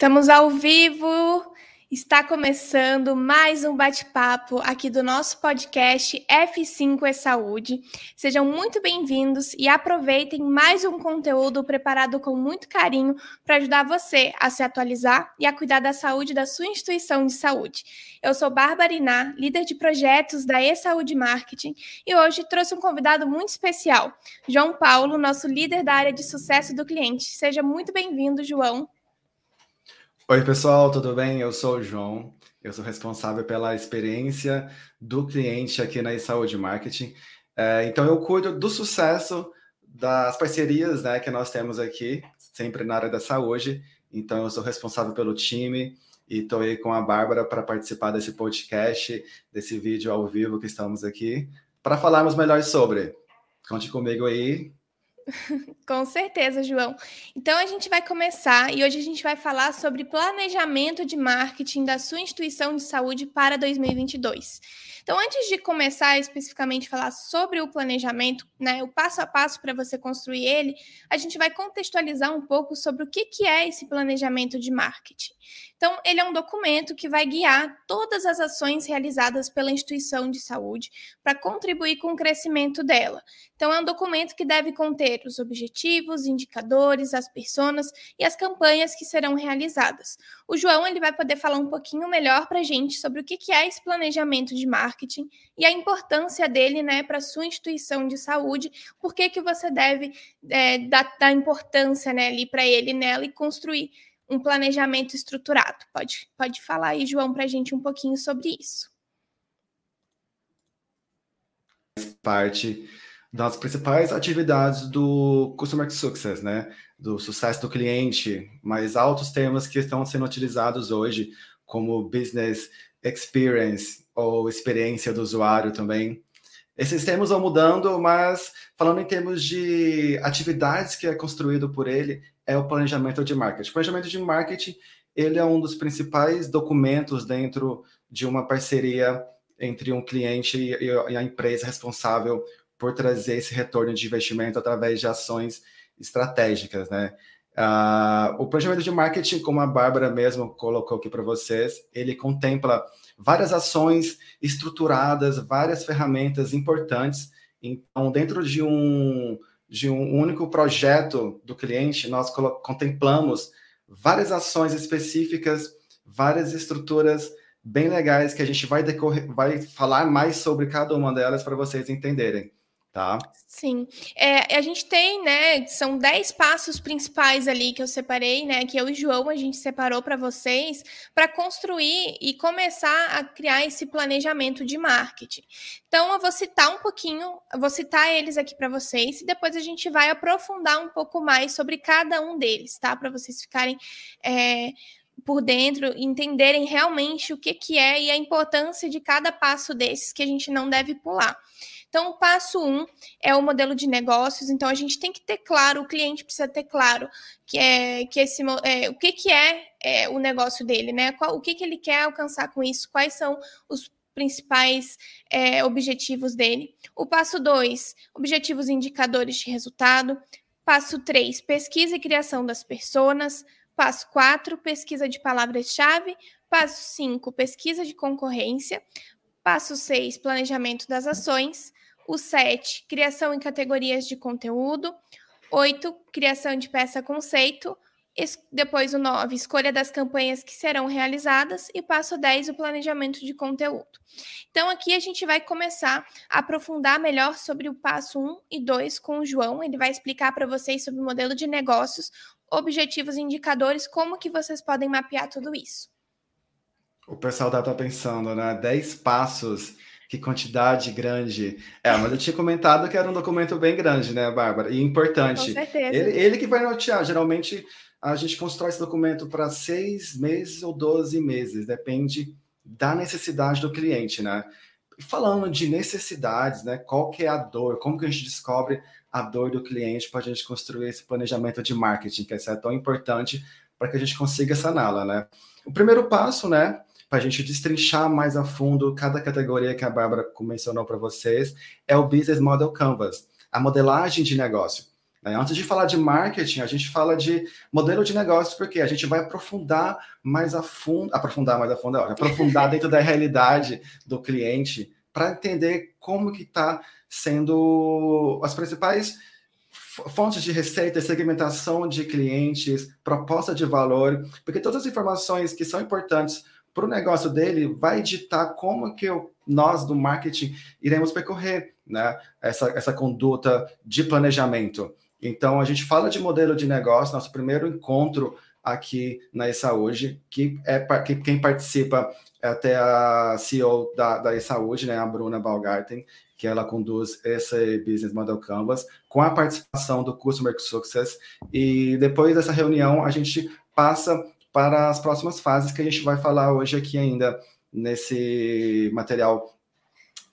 Estamos ao vivo. Está começando mais um bate-papo aqui do nosso podcast F5 é Saúde. Sejam muito bem-vindos e aproveitem mais um conteúdo preparado com muito carinho para ajudar você a se atualizar e a cuidar da saúde da sua instituição de saúde. Eu sou Bárbara Iná, líder de projetos da E-Saúde Marketing, e hoje trouxe um convidado muito especial, João Paulo, nosso líder da área de sucesso do cliente. Seja muito bem-vindo, João. Oi, pessoal, tudo bem? Eu sou o João, eu sou responsável pela experiência do cliente aqui na Saúde Marketing. É, então, eu cuido do sucesso das parcerias né, que nós temos aqui, sempre na área da saúde. Então, eu sou responsável pelo time e estou aí com a Bárbara para participar desse podcast, desse vídeo ao vivo que estamos aqui, para falarmos melhor sobre. Conte comigo aí, Com certeza, João. Então a gente vai começar e hoje a gente vai falar sobre planejamento de marketing da sua instituição de saúde para 2022. Então, antes de começar especificamente falar sobre o planejamento, né, o passo a passo para você construir ele, a gente vai contextualizar um pouco sobre o que, que é esse planejamento de marketing. Então, ele é um documento que vai guiar todas as ações realizadas pela instituição de saúde para contribuir com o crescimento dela. Então, é um documento que deve conter os objetivos, indicadores, as personas e as campanhas que serão realizadas. O João ele vai poder falar um pouquinho melhor para a gente sobre o que, é esse planejamento de marketing e a importância dele né, para a sua instituição de saúde, por que, que você deve é, dar, dar importância né, para ele nela e construir um planejamento estruturado. Pode, pode falar aí, João, para a gente um pouquinho sobre isso. Parte das principais atividades do Customer Success, né? Do sucesso do cliente, mais altos termos que estão sendo utilizados hoje, como Business Experience ou experiência do usuário também. Esses termos vão mudando, mas falando em termos de atividades que é construído por ele, é o planejamento de marketing. O planejamento de marketing ele é um dos principais documentos dentro de uma parceria entre um cliente e a empresa responsável por trazer esse retorno de investimento através de ações estratégicas, né? Uh, o planejamento de marketing, como a Bárbara mesmo colocou aqui para vocês, ele contempla várias ações estruturadas, várias ferramentas importantes. Então, dentro de um de um único projeto do cliente, nós contemplamos várias ações específicas, várias estruturas bem legais que a gente vai, decorrer, vai falar mais sobre cada uma delas para vocês entenderem tá? Sim. É, a gente tem, né, são 10 passos principais ali que eu separei, né, que eu e João a gente separou para vocês, para construir e começar a criar esse planejamento de marketing. Então, eu vou citar um pouquinho, vou citar eles aqui para vocês e depois a gente vai aprofundar um pouco mais sobre cada um deles, tá? Para vocês ficarem. É, por dentro, entenderem realmente o que, que é e a importância de cada passo desses que a gente não deve pular. Então, o passo um é o modelo de negócios. Então, a gente tem que ter claro, o cliente precisa ter claro que é que esse é, o que, que é, é, o negócio dele, né? Qual, o que, que ele quer alcançar com isso? Quais são os principais é, objetivos dele? O passo dois, objetivos indicadores de resultado. Passo três, pesquisa e criação das pessoas. Passo 4, pesquisa de palavras-chave. Passo 5, pesquisa de concorrência. Passo 6, planejamento das ações. O 7, criação em categorias de conteúdo. 8, criação de peça-conceito. Depois o 9, escolha das campanhas que serão realizadas. E passo 10, o planejamento de conteúdo. Então, aqui a gente vai começar a aprofundar melhor sobre o passo 1 e 2 com o João. Ele vai explicar para vocês sobre o modelo de negócios, objetivos indicadores, como que vocês podem mapear tudo isso. O pessoal deve estar pensando, né? 10 passos que quantidade grande. É, mas eu tinha comentado que era um documento bem grande, né, Bárbara? E importante. Com certeza. Ele, ele que vai nortear. Geralmente a gente constrói esse documento para seis meses ou 12 meses, depende da necessidade do cliente, né? Falando de necessidades, né? Qual que é a dor? Como que a gente descobre a dor do cliente para a gente construir esse planejamento de marketing, que é tão importante para que a gente consiga saná-la, né? O primeiro passo, né? Para a gente destrinchar mais a fundo cada categoria que a Bárbara mencionou para vocês, é o Business Model Canvas, a modelagem de negócio. Né? Antes de falar de marketing, a gente fala de modelo de negócio, porque a gente vai aprofundar mais a fundo, aprofundar mais a fundo, é aprofundar dentro da realidade do cliente para entender como que está sendo as principais fontes de receita, segmentação de clientes, proposta de valor, porque todas as informações que são importantes para o negócio dele vai ditar como que eu, nós do marketing iremos percorrer né, essa, essa conduta de planejamento. Então, a gente fala de modelo de negócio, nosso primeiro encontro aqui na E-Saúde, que é que quem participa é até a CEO da, da E-Saúde, né, a Bruna Balgarten, que ela conduz esse Business Model Canvas, com a participação do Customer Success. E depois dessa reunião, a gente passa para as próximas fases que a gente vai falar hoje aqui ainda nesse material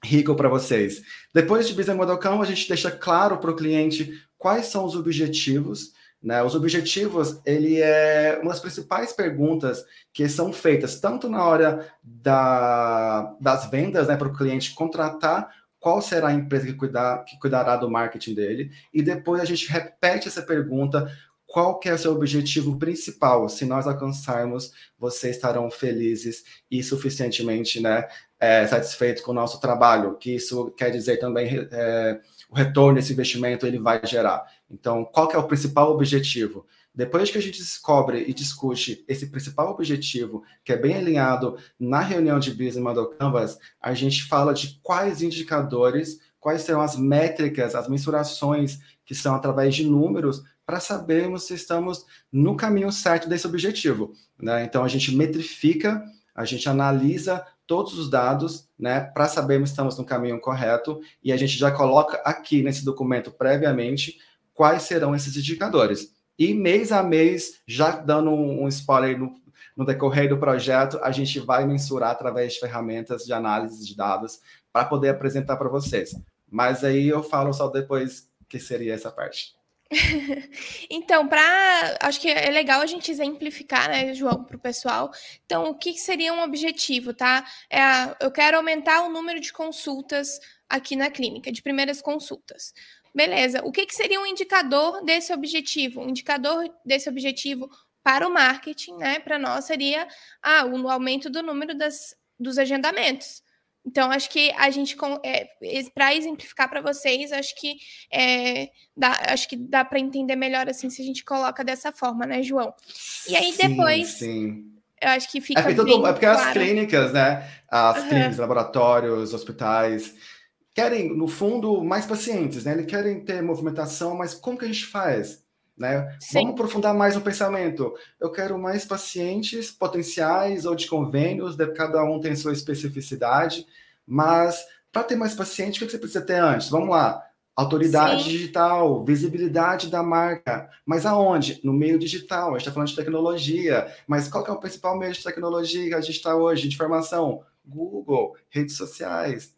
rico para vocês. Depois de Business Model Canvas, a gente deixa claro para o cliente quais são os objetivos. Né? Os objetivos, ele é uma das principais perguntas que são feitas tanto na hora da, das vendas, né, para o cliente contratar qual será a empresa que, cuidar, que cuidará do marketing dele, e depois a gente repete essa pergunta qual que é o seu objetivo principal? Se nós alcançarmos, vocês estarão felizes e suficientemente né, é, satisfeitos com o nosso trabalho, que isso quer dizer também é, o retorno desse investimento ele vai gerar. Então, qual que é o principal objetivo? Depois que a gente descobre e discute esse principal objetivo, que é bem alinhado na reunião de Business Model Canvas, a gente fala de quais indicadores, quais serão as métricas, as mensurações que são através de números para sabermos se estamos no caminho certo desse objetivo. Né? Então, a gente metrifica, a gente analisa todos os dados, né, para sabermos se estamos no caminho correto, e a gente já coloca aqui nesse documento previamente quais serão esses indicadores. E mês a mês, já dando um, spoiler no, no decorrer do projeto, a gente vai mensurar através de ferramentas de análise de dados para poder apresentar para vocês. Mas aí eu falo só depois que seria essa parte. então, para. Acho que é legal a gente exemplificar, né, João, para o pessoal. Então, o que seria um objetivo, tá? É a, eu quero aumentar o número de consultas aqui na clínica, de primeiras consultas. Beleza. O que, que seria um indicador desse objetivo? Um indicador desse objetivo para o marketing, né? Para nós seria ah, o aumento do número das, dos agendamentos. Então, acho que a gente, é, para exemplificar para vocês, acho que, é, dá, acho que dá para entender melhor assim se a gente coloca dessa forma, né, João? E aí depois. Sim, sim. Eu acho que fica. É, tudo, é porque claro. as clínicas, né? As uhum. clínicas, laboratórios, hospitais, querem, no fundo, mais pacientes, né? Eles querem ter movimentação, mas como que a gente faz? Né? Vamos aprofundar mais no pensamento. Eu quero mais pacientes potenciais ou de convênios, cada um tem sua especificidade, mas para ter mais paciente, o que você precisa ter antes? Vamos lá. Autoridade Sim. digital, visibilidade da marca. Mas aonde? No meio digital. A gente está falando de tecnologia. Mas qual é o principal meio de tecnologia que a gente está hoje? De informação? Google, redes sociais,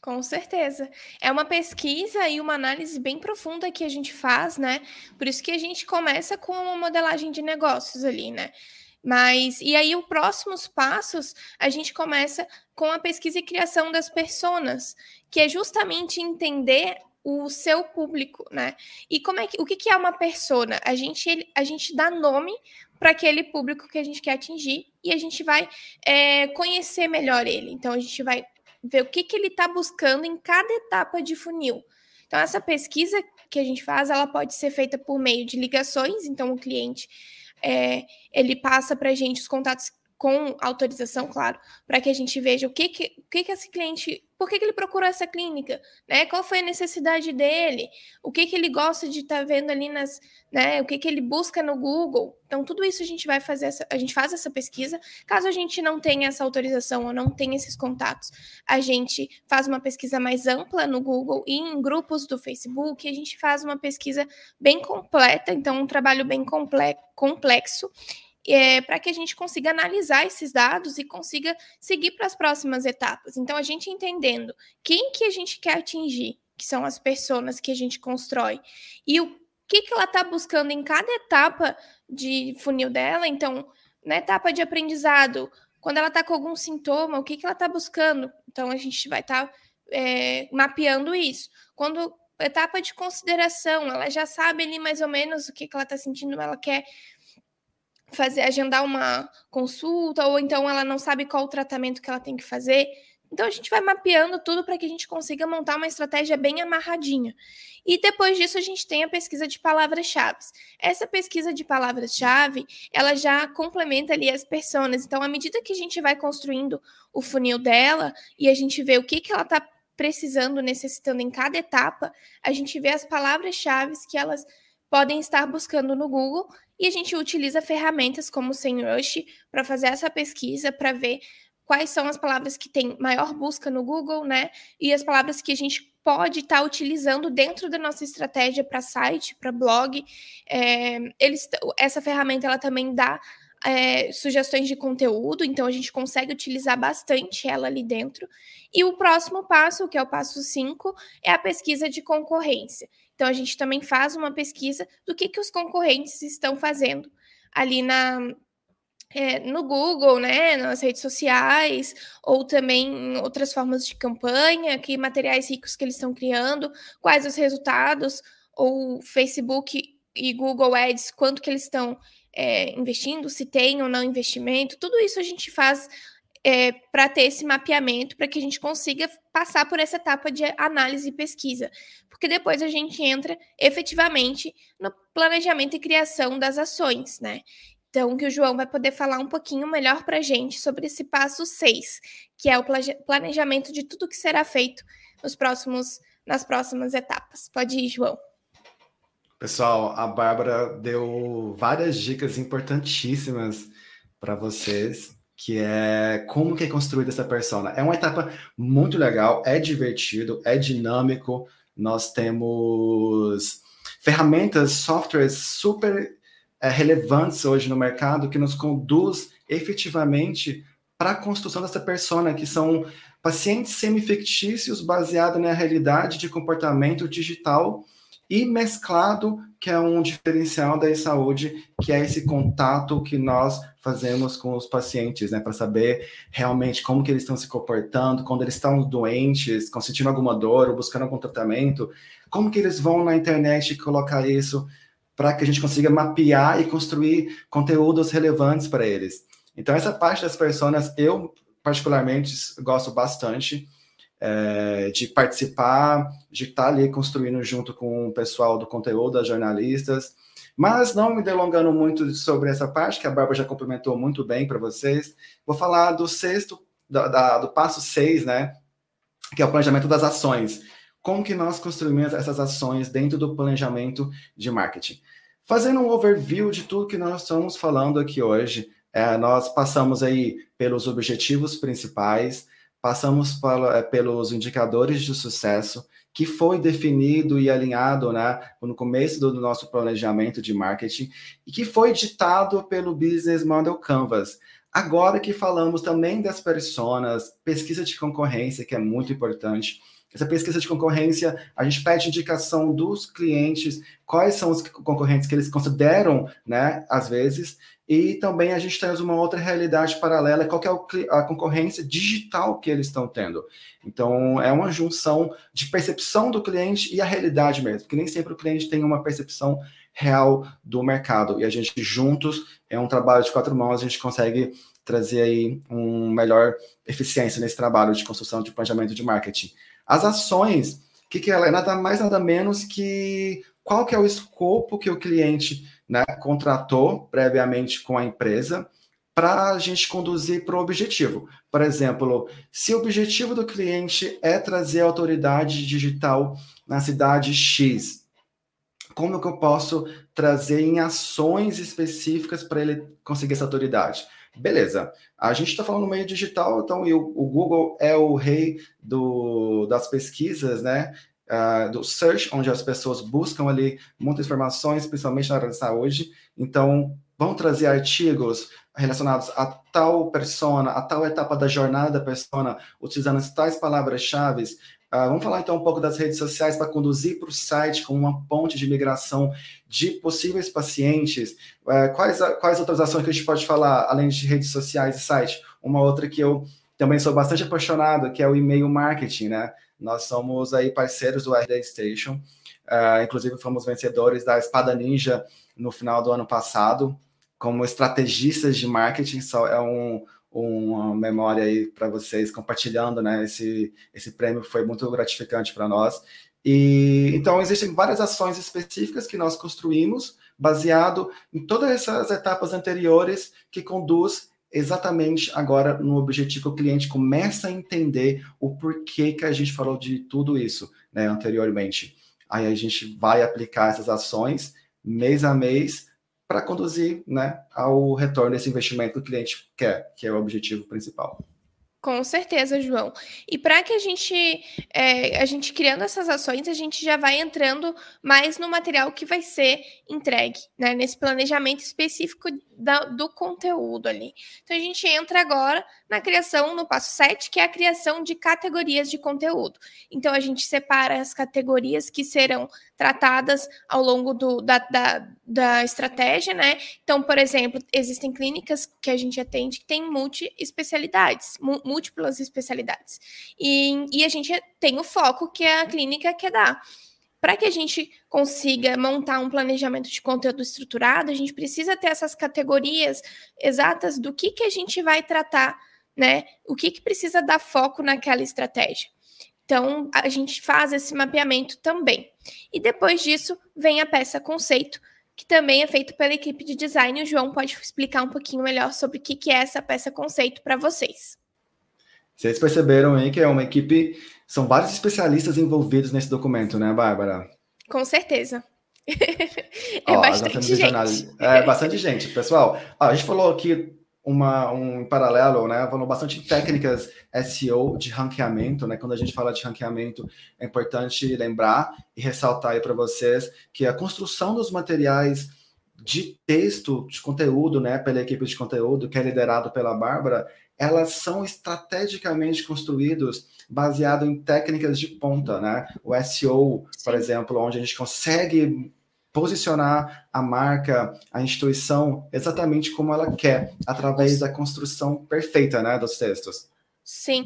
com certeza. É uma pesquisa e uma análise bem profunda que a gente faz, né? Por isso que a gente começa com uma modelagem de negócios ali, né? Mas, e aí, os próximos passos, a gente começa com a pesquisa e criação das personas, que é justamente entender o seu público, né? E como é que, o que, que é uma persona? A gente, a gente dá nome para aquele público que a gente quer atingir e a gente vai é, conhecer melhor ele. Então, a gente vai ver o que, que ele está buscando em cada etapa de funil. Então, essa pesquisa que a gente faz, ela pode ser feita por meio de ligações, então o cliente é, ele passa para a gente os contatos com autorização, claro, para que a gente veja o que que, o que que esse cliente, por que, que ele procurou essa clínica, né? Qual foi a necessidade dele, o que que ele gosta de estar tá vendo ali nas, né? O que que ele busca no Google. Então tudo isso a gente vai fazer, essa, a gente faz essa pesquisa. Caso a gente não tenha essa autorização ou não tenha esses contatos, a gente faz uma pesquisa mais ampla no Google e em grupos do Facebook. A gente faz uma pesquisa bem completa, então um trabalho bem complexo é, para que a gente consiga analisar esses dados e consiga seguir para as próximas etapas. Então, a gente entendendo quem que a gente quer atingir, que são as pessoas que a gente constrói, e o que, que ela está buscando em cada etapa de funil dela. Então, na etapa de aprendizado, quando ela está com algum sintoma, o que, que ela está buscando? Então, a gente vai estar tá, é, mapeando isso. Quando etapa de consideração, ela já sabe ali mais ou menos o que, que ela está sentindo, ela quer fazer, agendar uma consulta, ou então ela não sabe qual o tratamento que ela tem que fazer. Então a gente vai mapeando tudo para que a gente consiga montar uma estratégia bem amarradinha. E depois disso a gente tem a pesquisa de palavras-chave. Essa pesquisa de palavras-chave, ela já complementa ali as pessoas. Então, à medida que a gente vai construindo o funil dela e a gente vê o que, que ela está precisando, necessitando em cada etapa, a gente vê as palavras-chave que elas podem estar buscando no Google e a gente utiliza ferramentas como o SEMrush para fazer essa pesquisa, para ver quais são as palavras que têm maior busca no Google, né? E as palavras que a gente pode estar tá utilizando dentro da nossa estratégia para site, para blog. É, eles, essa ferramenta ela também dá é, sugestões de conteúdo, então a gente consegue utilizar bastante ela ali dentro. E o próximo passo, que é o passo 5, é a pesquisa de concorrência. Então a gente também faz uma pesquisa do que, que os concorrentes estão fazendo ali na, é, no Google, né, nas redes sociais, ou também em outras formas de campanha, que materiais ricos que eles estão criando, quais os resultados, ou Facebook e Google Ads, quanto que eles estão é, investindo, se tem ou não investimento, tudo isso a gente faz é, para ter esse mapeamento, para que a gente consiga passar por essa etapa de análise e pesquisa, porque depois a gente entra efetivamente no planejamento e criação das ações, né? Então, que o João vai poder falar um pouquinho melhor para a gente sobre esse passo 6, que é o planejamento de tudo que será feito nos próximos, nas próximas etapas. Pode ir, João. Pessoal, a Bárbara deu várias dicas importantíssimas para vocês, que é como que é construída essa persona. É uma etapa muito legal, é divertido, é dinâmico. Nós temos ferramentas, softwares super é, relevantes hoje no mercado que nos conduz efetivamente para a construção dessa persona, que são pacientes semifictícios baseados na realidade de comportamento digital e mesclado, que é um diferencial da saúde, que é esse contato que nós fazemos com os pacientes, né, para saber realmente como que eles estão se comportando, quando eles estão doentes, sentindo alguma dor ou buscando algum tratamento, como que eles vão na internet colocar isso para que a gente consiga mapear e construir conteúdos relevantes para eles. Então, essa parte das personas, eu particularmente gosto bastante é, de participar, de estar ali construindo junto com o pessoal do conteúdo, das jornalistas. Mas não me delongando muito sobre essa parte, que a Bárbara já complementou muito bem para vocês, vou falar do sexto, da, da, do passo seis, né? Que é o planejamento das ações como que nós construímos essas ações dentro do planejamento de marketing. Fazendo um overview de tudo que nós estamos falando aqui hoje, é, nós passamos aí pelos objetivos principais, passamos é, pelos indicadores de sucesso, que foi definido e alinhado né, no começo do nosso planejamento de marketing e que foi ditado pelo Business Model Canvas. Agora que falamos também das personas, pesquisa de concorrência, que é muito importante, essa pesquisa de concorrência, a gente pede indicação dos clientes, quais são os concorrentes que eles consideram, né, às vezes, e também a gente traz uma outra realidade paralela, qual é a concorrência digital que eles estão tendo. Então, é uma junção de percepção do cliente e a realidade mesmo, porque nem sempre o cliente tem uma percepção real do mercado, e a gente juntos, é um trabalho de quatro mãos, a gente consegue trazer aí um melhor eficiência nesse trabalho de construção de planejamento de marketing. As ações, o que, que ela é? Nada mais, nada menos que qual que é o escopo que o cliente né, contratou previamente com a empresa para a gente conduzir para o objetivo. Por exemplo, se o objetivo do cliente é trazer autoridade digital na cidade X, como que eu posso trazer em ações específicas para ele conseguir essa autoridade? Beleza, a gente está falando no meio digital, então o, o, Google é o rei do, das pesquisas, né? Uh, do search, onde as pessoas buscam ali muitas informações, principalmente na área de saúde. Então, vão trazer artigos relacionados a tal persona, a tal etapa da jornada da persona, utilizando tais palavras-chave, Uh, vamos falar então um pouco das redes sociais para conduzir para o site como uma ponte de migração de possíveis pacientes. Uh, quais, quais outras ações que a gente pode falar, além de redes sociais e site? Uma outra que eu também sou bastante apaixonado, que é o e-mail marketing, né? Nós somos aí parceiros do RD Station, uh, inclusive fomos vencedores da Espada Ninja no final do ano passado, como estrategistas de marketing, é um, uma memória aí para vocês compartilhando, né? Esse, esse prêmio foi muito gratificante para nós. E então existem várias ações específicas que nós construímos baseado em todas essas etapas anteriores que conduz exatamente agora no objetivo que o cliente começa a entender o porquê que a gente falou de tudo isso, né, anteriormente. Aí a gente vai aplicar essas ações mês a mês para conduzir, né, ao retorno desse investimento que o cliente quer, que é o objetivo principal. Com certeza, João. E para que a gente, é, a gente criando essas ações, a gente já vai entrando mais no material que vai ser entregue, né? Nesse planejamento específico da, do conteúdo ali. Então, a gente entra agora na criação, no passo 7, que é a criação de categorias de conteúdo. Então, a gente separa as categorias que serão tratadas ao longo do, da, da, da estratégia, né? Então, por exemplo, existem clínicas que a gente atende que têm multi-especialidades, múltiplas especialidades. E, e a gente tem o foco que a clínica quer dar. Para que a gente consiga montar um planejamento de conteúdo estruturado, a gente precisa ter essas categorias exatas do que, que a gente vai tratar, né? O que, que precisa dar foco naquela estratégia. Então, a gente faz esse mapeamento também. E depois disso, vem a peça conceito, que também é feito pela equipe de design. O João pode explicar um pouquinho melhor sobre o que é essa peça conceito para vocês. Vocês perceberam aí que é uma equipe, são vários especialistas envolvidos nesse documento, né, Bárbara? Com certeza. é Ó, bastante gente. É bastante gente, pessoal. Ó, a gente falou aqui uma, um paralelo, né? Falou bastante técnicas SEO de ranqueamento, né? Quando a gente fala de ranqueamento, é importante lembrar e ressaltar aí para vocês que a construção dos materiais de texto, de conteúdo, né, pela equipe de conteúdo, que é liderado pela Bárbara, elas são estrategicamente construídos baseado em técnicas de ponta, né? O SEO, por exemplo, onde a gente consegue posicionar a marca, a instituição exatamente como ela quer, através da construção perfeita, né, dos textos. Sim,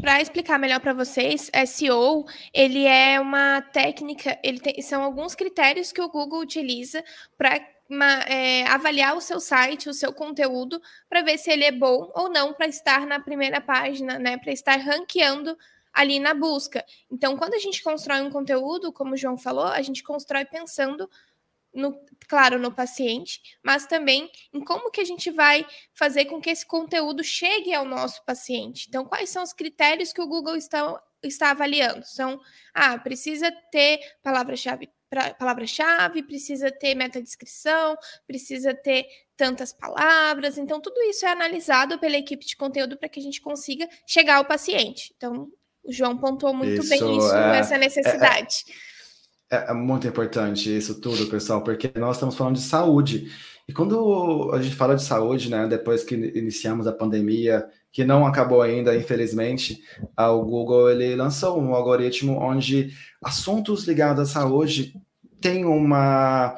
para explicar melhor para vocês, SEO ele é uma técnica, ele tem, são alguns critérios que o Google utiliza para é, avaliar o seu site, o seu conteúdo, para ver se ele é bom ou não para estar na primeira página, né? Para estar ranqueando ali na busca. Então, quando a gente constrói um conteúdo, como o João falou, a gente constrói pensando no, claro, no paciente, mas também em como que a gente vai fazer com que esse conteúdo chegue ao nosso paciente. Então, quais são os critérios que o Google está, está avaliando? São, ah, precisa ter palavra-chave palavra-chave, precisa ter metadescrição, precisa ter tantas palavras. Então, tudo isso é analisado pela equipe de conteúdo para que a gente consiga chegar ao paciente. Então, o João pontuou muito isso, bem isso, é, essa necessidade. É, é, é, muito importante isso tudo, pessoal, porque nós estamos falando de saúde. E quando a gente fala de saúde, né, depois que iniciamos a pandemia, que não acabou ainda, infelizmente, o Google ele lançou um algoritmo onde assuntos ligados à saúde têm uma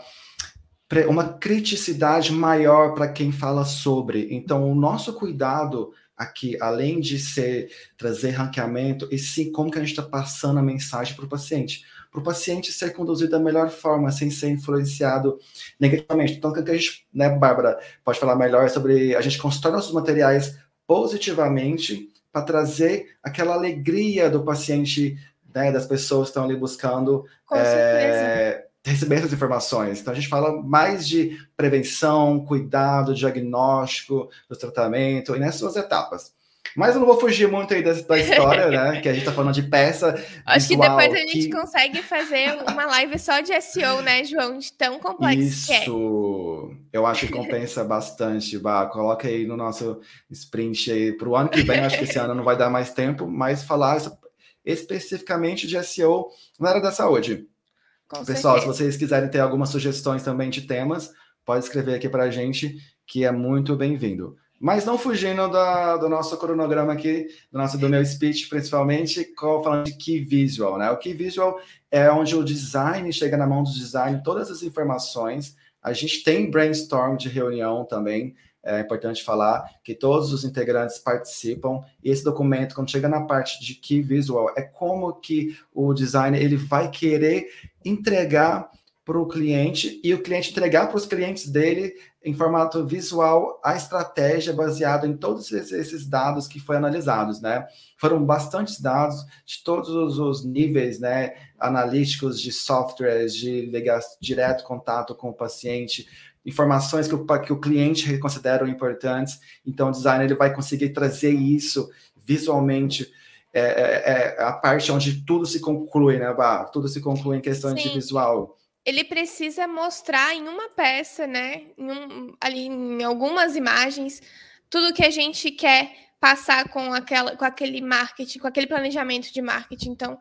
uma criticidade maior para quem fala sobre. Então, o nosso cuidado aqui, além de ser trazer ranqueamento, e sim como que a gente está passando a mensagem para o paciente. Para o paciente ser conduzido da melhor forma, sem ser influenciado negativamente. Então, que a gente, né, Bárbara, pode falar melhor sobre a gente constrói nossos materiais positivamente para trazer aquela alegria do paciente, né, das pessoas que estão ali buscando é, receber essas informações. Então a gente fala mais de prevenção, cuidado, diagnóstico, do tratamento e nessas etapas. Mas eu não vou fugir muito aí da, da história, né? Que a gente tá falando de peça. Acho visual, que depois a gente que... consegue fazer uma live só de SEO, né, João? De tão complexo Isso. que é. Eu acho que compensa bastante, Bah. Coloca aí no nosso sprint aí para o ano que vem. acho que esse ano não vai dar mais tempo, mas falar especificamente de SEO na área da saúde. Com Pessoal, certeza. se vocês quiserem ter algumas sugestões também de temas, pode escrever aqui para a gente, que é muito bem-vindo. Mas não fugindo da, do nosso cronograma aqui, do nosso do meu speech, principalmente, falando de Key Visual, né? O Key Visual é onde o design chega na mão do design, todas as informações. A gente tem brainstorm de reunião também, é importante falar que todos os integrantes participam. E esse documento, quando chega na parte de key visual, é como que o designer ele vai querer entregar para o cliente e o cliente entregar para os clientes dele em formato visual a estratégia baseada em todos esses dados que foram analisados, né? Foram bastantes dados de todos os níveis, né? Analíticos de softwares, de direto contato com o paciente, informações que o, que o cliente considera importantes. Então, o designer ele vai conseguir trazer isso visualmente. É, é, é a parte onde tudo se conclui, né, Bah? Tudo se conclui em questão Sim. de visual ele precisa mostrar em uma peça, né, em um, ali em algumas imagens, tudo que a gente quer passar com aquela, com aquele marketing, com aquele planejamento de marketing. Então,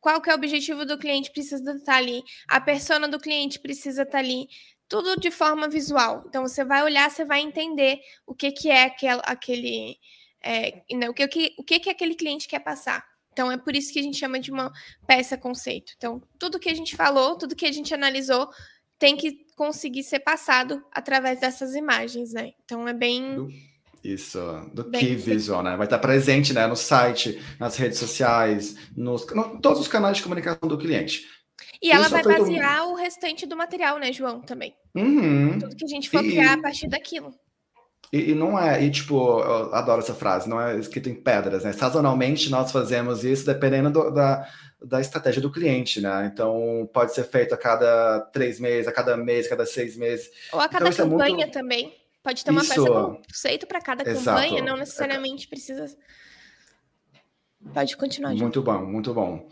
qual que é o objetivo do cliente precisa estar ali, a persona do cliente precisa estar ali, tudo de forma visual. Então, você vai olhar, você vai entender o que, que é aquele, aquele é, né, o, que, o, que, o que, que aquele cliente quer passar. Então, é por isso que a gente chama de uma peça conceito. Então, tudo que a gente falou, tudo que a gente analisou, tem que conseguir ser passado através dessas imagens, né? Então, é bem. Isso, do bem key visual, né? Vai estar presente né, no site, nas redes sociais, nos no, todos os canais de comunicação do cliente. E ela vai basear o restante do material, né, João, também. Uhum. Tudo que a gente for e... criar a partir daquilo. E, e, não é, e tipo, eu adoro essa frase, não é escrito em pedras, né? Sazonalmente nós fazemos isso dependendo do, da, da estratégia do cliente, né? Então pode ser feito a cada três meses, a cada mês, a cada seis meses. Ou a cada então, campanha é muito... também. Pode ter uma isso... peça conceito para cada Exato. campanha, não necessariamente precisa. Pode continuar. Muito bom, muito bom.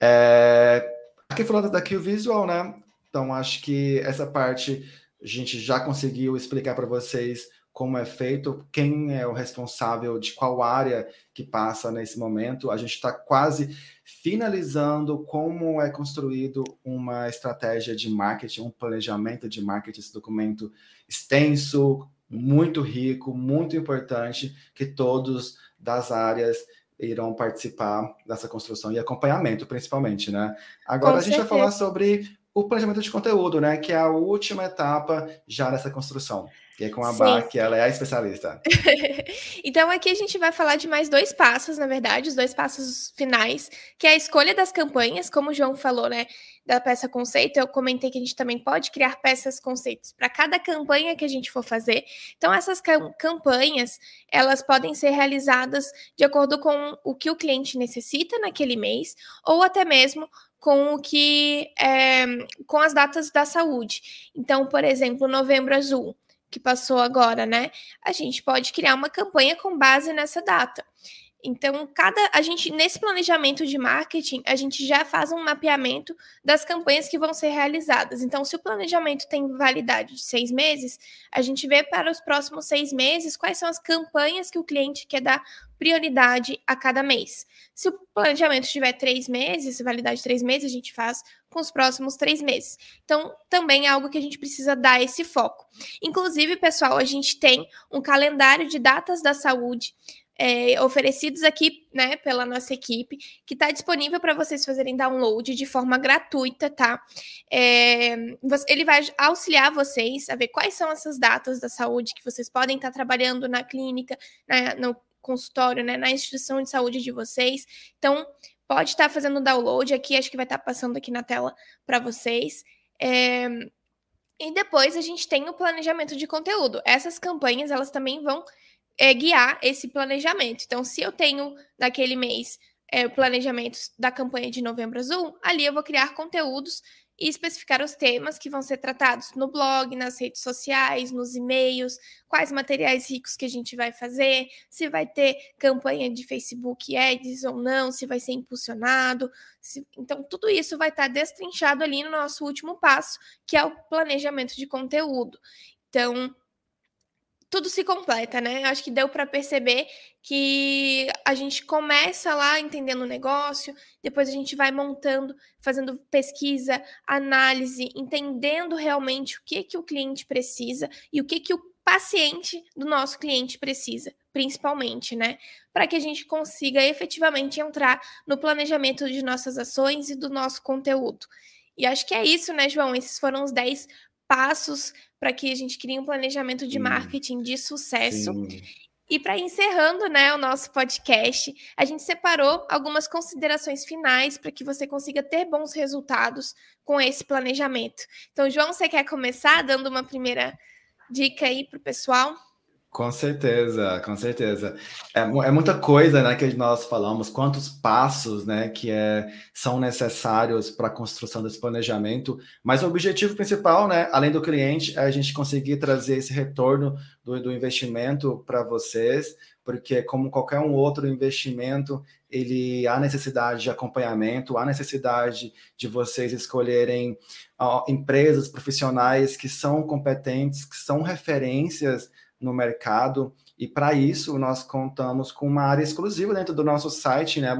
É... Aqui falando daqui o visual, né? Então acho que essa parte a gente já conseguiu explicar para vocês como é feito, quem é o responsável de qual área que passa nesse momento. A gente está quase finalizando como é construído uma estratégia de marketing, um planejamento de marketing, esse documento extenso, muito rico, muito importante, que todos das áreas irão participar dessa construção e acompanhamento, principalmente, né? Agora Com a gente certeza. vai falar sobre o planejamento de conteúdo, né? Que é a última etapa já dessa construção. Que é com a Bá, que ela é a especialista. então, aqui a gente vai falar de mais dois passos, na verdade, os dois passos finais, que é a escolha das campanhas, como o João falou, né? Da peça conceito, eu comentei que a gente também pode criar peças conceitos para cada campanha que a gente for fazer. Então, essas cam campanhas, elas podem ser realizadas de acordo com o que o cliente necessita naquele mês, ou até mesmo com o que é, com as datas da saúde. Então, por exemplo, Novembro Azul que passou agora, né? A gente pode criar uma campanha com base nessa data. Então, cada a gente nesse planejamento de marketing, a gente já faz um mapeamento das campanhas que vão ser realizadas. Então, se o planejamento tem validade de seis meses, a gente vê para os próximos seis meses quais são as campanhas que o cliente quer dar prioridade a cada mês. Se o planejamento tiver três meses, validade de três meses, a gente faz com os próximos três meses. Então, também é algo que a gente precisa dar esse foco. Inclusive, pessoal, a gente tem um calendário de datas da saúde é, oferecidos aqui, né, pela nossa equipe, que está disponível para vocês fazerem download de forma gratuita, tá? É, ele vai auxiliar vocês a ver quais são essas datas da saúde que vocês podem estar tá trabalhando na clínica, na, no consultório, né, na instituição de saúde de vocês. Então, pode estar tá fazendo download aqui, acho que vai estar tá passando aqui na tela para vocês. É, e depois a gente tem o planejamento de conteúdo. Essas campanhas, elas também vão é, guiar esse planejamento. Então, se eu tenho naquele mês é, planejamentos da campanha de Novembro Azul, ali eu vou criar conteúdos e especificar os temas que vão ser tratados no blog, nas redes sociais, nos e-mails, quais materiais ricos que a gente vai fazer, se vai ter campanha de Facebook Ads ou não, se vai ser impulsionado. Se... Então, tudo isso vai estar destrinchado ali no nosso último passo, que é o planejamento de conteúdo. Então, tudo se completa, né? Acho que deu para perceber que a gente começa lá entendendo o negócio, depois a gente vai montando, fazendo pesquisa, análise, entendendo realmente o que que o cliente precisa e o que que o paciente do nosso cliente precisa, principalmente, né? Para que a gente consiga efetivamente entrar no planejamento de nossas ações e do nosso conteúdo. E acho que é isso, né, João? Esses foram os 10 passos para que a gente crie um planejamento de marketing de sucesso. Sim. E para encerrando, né, o nosso podcast, a gente separou algumas considerações finais para que você consiga ter bons resultados com esse planejamento. Então, João, você quer começar dando uma primeira dica aí para o pessoal? Com certeza, com certeza. É, é, muita coisa, né, que nós falamos, quantos passos, né, que é, são necessários para a construção desse planejamento, mas o objetivo principal, né, além do cliente, é a gente conseguir trazer esse retorno do, do investimento para vocês, porque como qualquer um outro investimento, ele há necessidade de acompanhamento, há necessidade de vocês escolherem ó, empresas profissionais que são competentes, que são referências no mercado. E para isso, nós contamos com uma área exclusiva dentro do nosso site, né,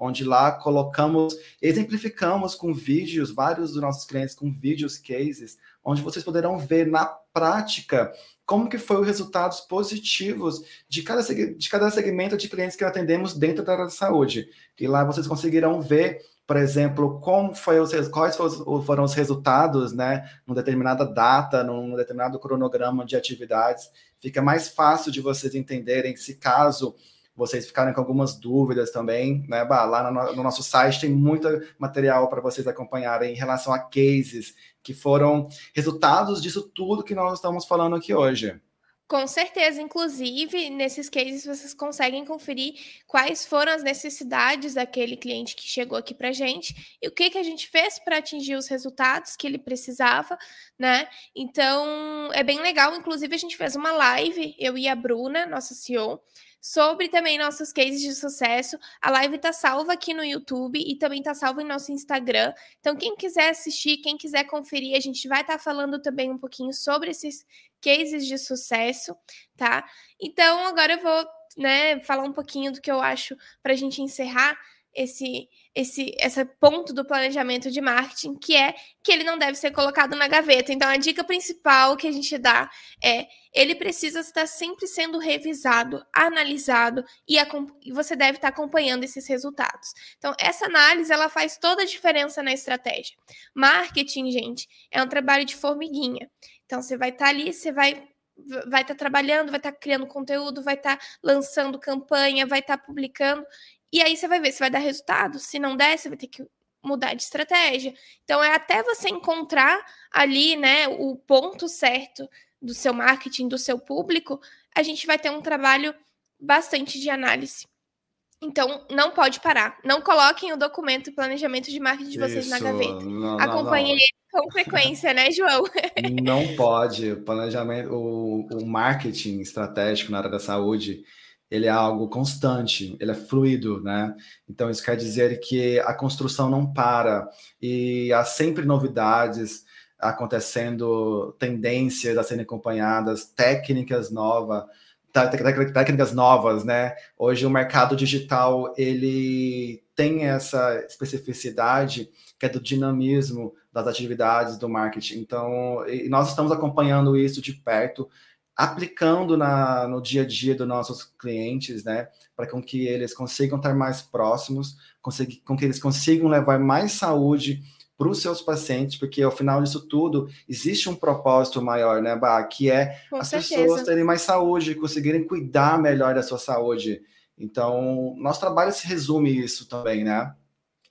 onde lá colocamos, exemplificamos com vídeos, vários dos nossos clientes com vídeos, cases, onde vocês poderão ver na prática como que foi os resultados positivos de cada, de cada segmento de clientes que atendemos dentro da área de saúde. E lá vocês conseguirão ver por exemplo, como foi os, quais foram os resultados, né, numa determinada data, num determinado cronograma de atividades, fica mais fácil de vocês entenderem se caso vocês ficarem com algumas dúvidas também, né, bah, lá no, no nosso site tem muito material para vocês acompanharem em relação a cases que foram resultados disso tudo que nós estamos falando aqui hoje. Com certeza, inclusive, nesses cases vocês conseguem conferir quais foram as necessidades daquele cliente que chegou aqui para a gente e o que, que a gente fez para atingir os resultados que ele precisava, né? Então, é bem legal. Inclusive, a gente fez uma live, eu e a Bruna, nossa CEO, sobre também nossos cases de sucesso. A live está salva aqui no YouTube e também está salva em nosso Instagram. Então, quem quiser assistir, quem quiser conferir, a gente vai estar tá falando também um pouquinho sobre esses cases de sucesso, tá? Então, agora eu vou né, falar um pouquinho do que eu acho para a gente encerrar esse esse esse ponto do planejamento de marketing, que é que ele não deve ser colocado na gaveta. Então a dica principal que a gente dá é ele precisa estar sempre sendo revisado, analisado e, e você deve estar acompanhando esses resultados. Então essa análise ela faz toda a diferença na estratégia. Marketing, gente, é um trabalho de formiguinha. Então você vai estar ali, você vai vai estar trabalhando, vai estar criando conteúdo, vai estar lançando campanha, vai estar publicando e aí você vai ver se vai dar resultado. Se não der, você vai ter que mudar de estratégia. Então é até você encontrar ali, né, o ponto certo do seu marketing, do seu público, a gente vai ter um trabalho bastante de análise. Então, não pode parar. Não coloquem o documento e planejamento de marketing de vocês Isso, na gaveta. Não, Acompanhe ele com frequência, né, João? Não pode. O planejamento, o, o marketing estratégico na área da saúde, ele é algo constante, ele é fluido, né? Então isso quer dizer que a construção não para e há sempre novidades acontecendo, tendências a serem acompanhadas, técnicas novas, técnicas novas, né? Hoje o mercado digital ele tem essa especificidade que é do dinamismo das atividades do marketing. Então, nós estamos acompanhando isso de perto aplicando na, no dia a dia dos nossos clientes, né, para com que eles consigam estar mais próximos, conseguir, com que eles consigam levar mais saúde para os seus pacientes, porque ao final disso tudo existe um propósito maior, né, bah, que é com as certeza. pessoas terem mais saúde, conseguirem cuidar melhor da sua saúde. Então, nosso trabalho se resume isso também, né?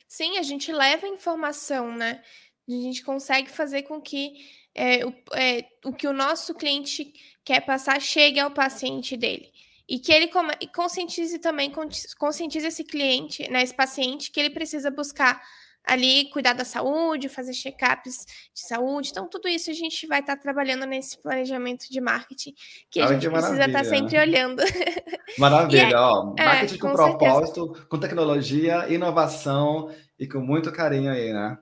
Sim, a gente leva informação, né? A gente consegue fazer com que é, o, é, o que o nosso cliente quer passar chegue ao paciente dele. E que ele conscientize também, conscientize esse cliente, né, esse paciente, que ele precisa buscar ali cuidar da saúde, fazer check-ups de saúde. Então, tudo isso a gente vai estar tá trabalhando nesse planejamento de marketing que a gente precisa estar tá sempre olhando. Maravilha, é, ó. É, marketing com, com propósito, com tecnologia, inovação e com muito carinho aí, né?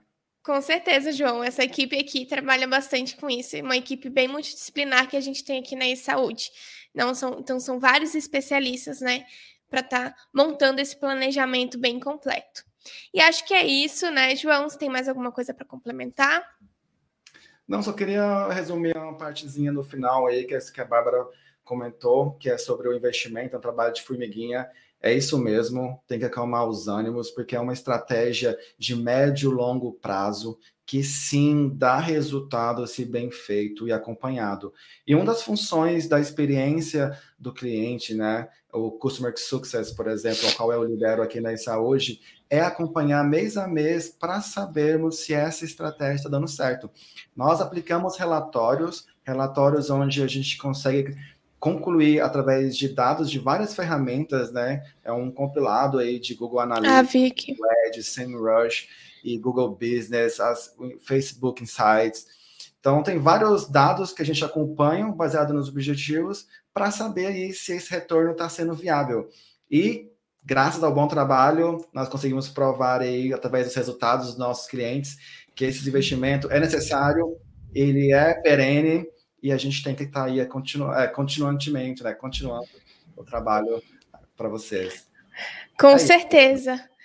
Com certeza, João. Essa equipe aqui trabalha bastante com isso. É uma equipe bem multidisciplinar que a gente tem aqui na e-saúde. Não são, então, são vários especialistas, né, para estar tá montando esse planejamento bem completo. E acho que é isso, né, João? Você tem mais alguma coisa para complementar? Não, só queria resumir uma partezinha no final aí, que é isso que a Bárbara comentou, que é sobre o investimento, é um trabalho de formiguinha. É isso mesmo, tem que acalmar os ânimos, porque é uma estratégia de médio e longo prazo que sim dá resultado se bem feito e acompanhado. E uma das funções da experiência do cliente, né, o Customer Success, por exemplo, ao qual eu lidero aqui na ISA hoje, é acompanhar mês a mês para sabermos se essa estratégia está dando certo. Nós aplicamos relatórios, relatórios onde a gente consegue concluir através de dados de várias ferramentas, né? É um compilado aí de Google Analytics, ah. Edge, SEMrush e Google Business, as, Facebook Insights. Então, tem vários dados que a gente acompanha, baseado nos objetivos, para saber aí se esse retorno está sendo viável. E, graças ao bom trabalho, nós conseguimos provar aí, através dos resultados dos nossos clientes, que esse investimento é necessário, ele é perene, e a gente tem que estar tá aí continu, é, continuantemente, né? Continuando o trabalho para vocês. Com é certeza. Isso.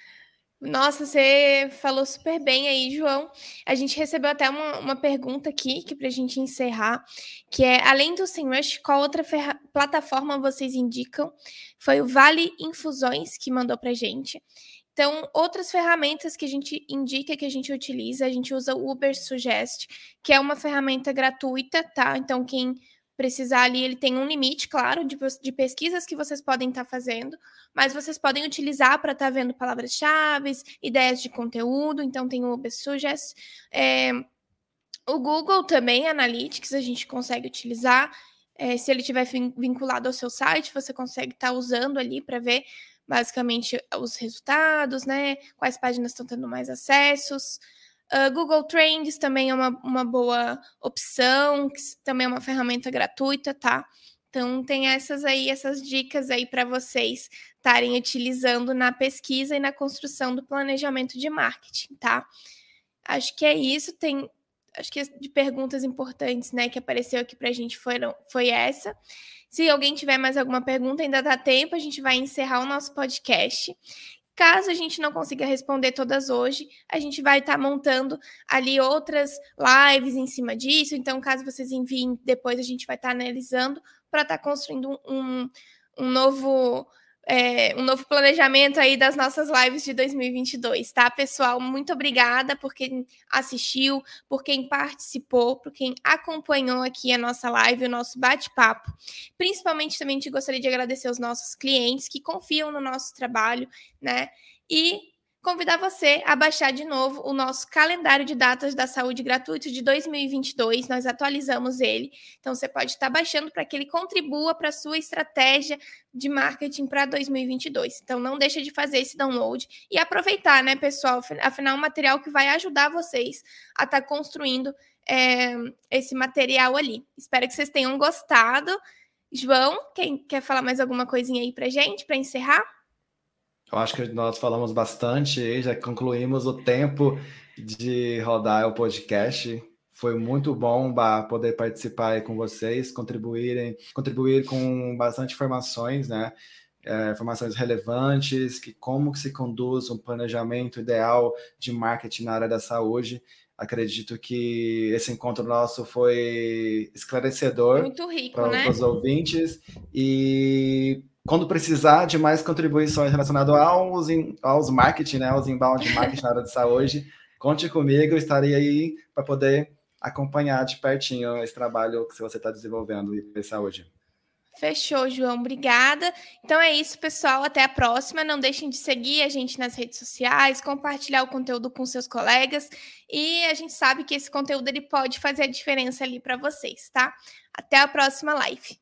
Nossa, você falou super bem aí, João. A gente recebeu até uma, uma pergunta aqui, que para a gente encerrar, que é, além do SEMrush, qual outra plataforma vocês indicam? Foi o Vale Infusões que mandou para gente. Então, outras ferramentas que a gente indica que a gente utiliza, a gente usa o Uber Suggest, que é uma ferramenta gratuita, tá? Então, quem precisar ali, ele tem um limite, claro, de, de pesquisas que vocês podem estar tá fazendo, mas vocês podem utilizar para estar tá vendo palavras-chave, ideias de conteúdo, então tem o Uber Suggest. É, o Google também, Analytics, a gente consegue utilizar. É, se ele estiver vinculado ao seu site, você consegue estar tá usando ali para ver basicamente os resultados, né? Quais páginas estão tendo mais acessos. Uh, Google Trends também é uma, uma boa opção, que também é uma ferramenta gratuita, tá? Então tem essas aí, essas dicas aí para vocês estarem utilizando na pesquisa e na construção do planejamento de marketing, tá? Acho que é isso. Tem, acho que de perguntas importantes, né, que apareceu aqui para a gente foram, foi essa. Se alguém tiver mais alguma pergunta, ainda dá tempo, a gente vai encerrar o nosso podcast. Caso a gente não consiga responder todas hoje, a gente vai estar tá montando ali outras lives em cima disso. Então, caso vocês enviem, depois a gente vai estar tá analisando para estar tá construindo um, um novo é, um novo planejamento aí das nossas lives de 2022, tá, pessoal? Muito obrigada por quem assistiu, por quem participou, por quem acompanhou aqui a nossa live, o nosso bate-papo. Principalmente também te gostaria de agradecer aos nossos clientes que confiam no nosso trabalho, né? E convidar você a baixar de novo o nosso calendário de datas da saúde gratuito de 2022. Nós atualizamos ele. Então você pode estar baixando para que ele contribua para a sua estratégia de marketing para 2022. Então não deixa de fazer esse download e aproveitar, né, pessoal? Afinal, é um material que vai ajudar vocês a estar construindo é, esse material ali. Espero que vocês tenham gostado. João, quem quer falar mais alguma coisinha aí para gente, para encerrar? Eu acho que nós falamos bastante, já concluímos o tempo de rodar o podcast. Foi muito bom poder participar com vocês, contribuírem, contribuir com bastante informações, né? É, informações relevantes, que como que se conduz um planejamento ideal de marketing na área da saúde. Acredito que esse encontro nosso foi esclarecedor para né? os ouvintes e quando precisar de mais contribuições relacionadas aos, aos marketing, né, aos inbound marketing na área de saúde, conte comigo, estarei aí para poder acompanhar de pertinho esse trabalho que você está desenvolvendo em saúde. Fechou, João. Obrigada. Então é isso, pessoal. Até a próxima. Não deixem de seguir a gente nas redes sociais, compartilhar o conteúdo com seus colegas. E a gente sabe que esse conteúdo ele pode fazer a diferença ali para vocês, tá? Até a próxima live.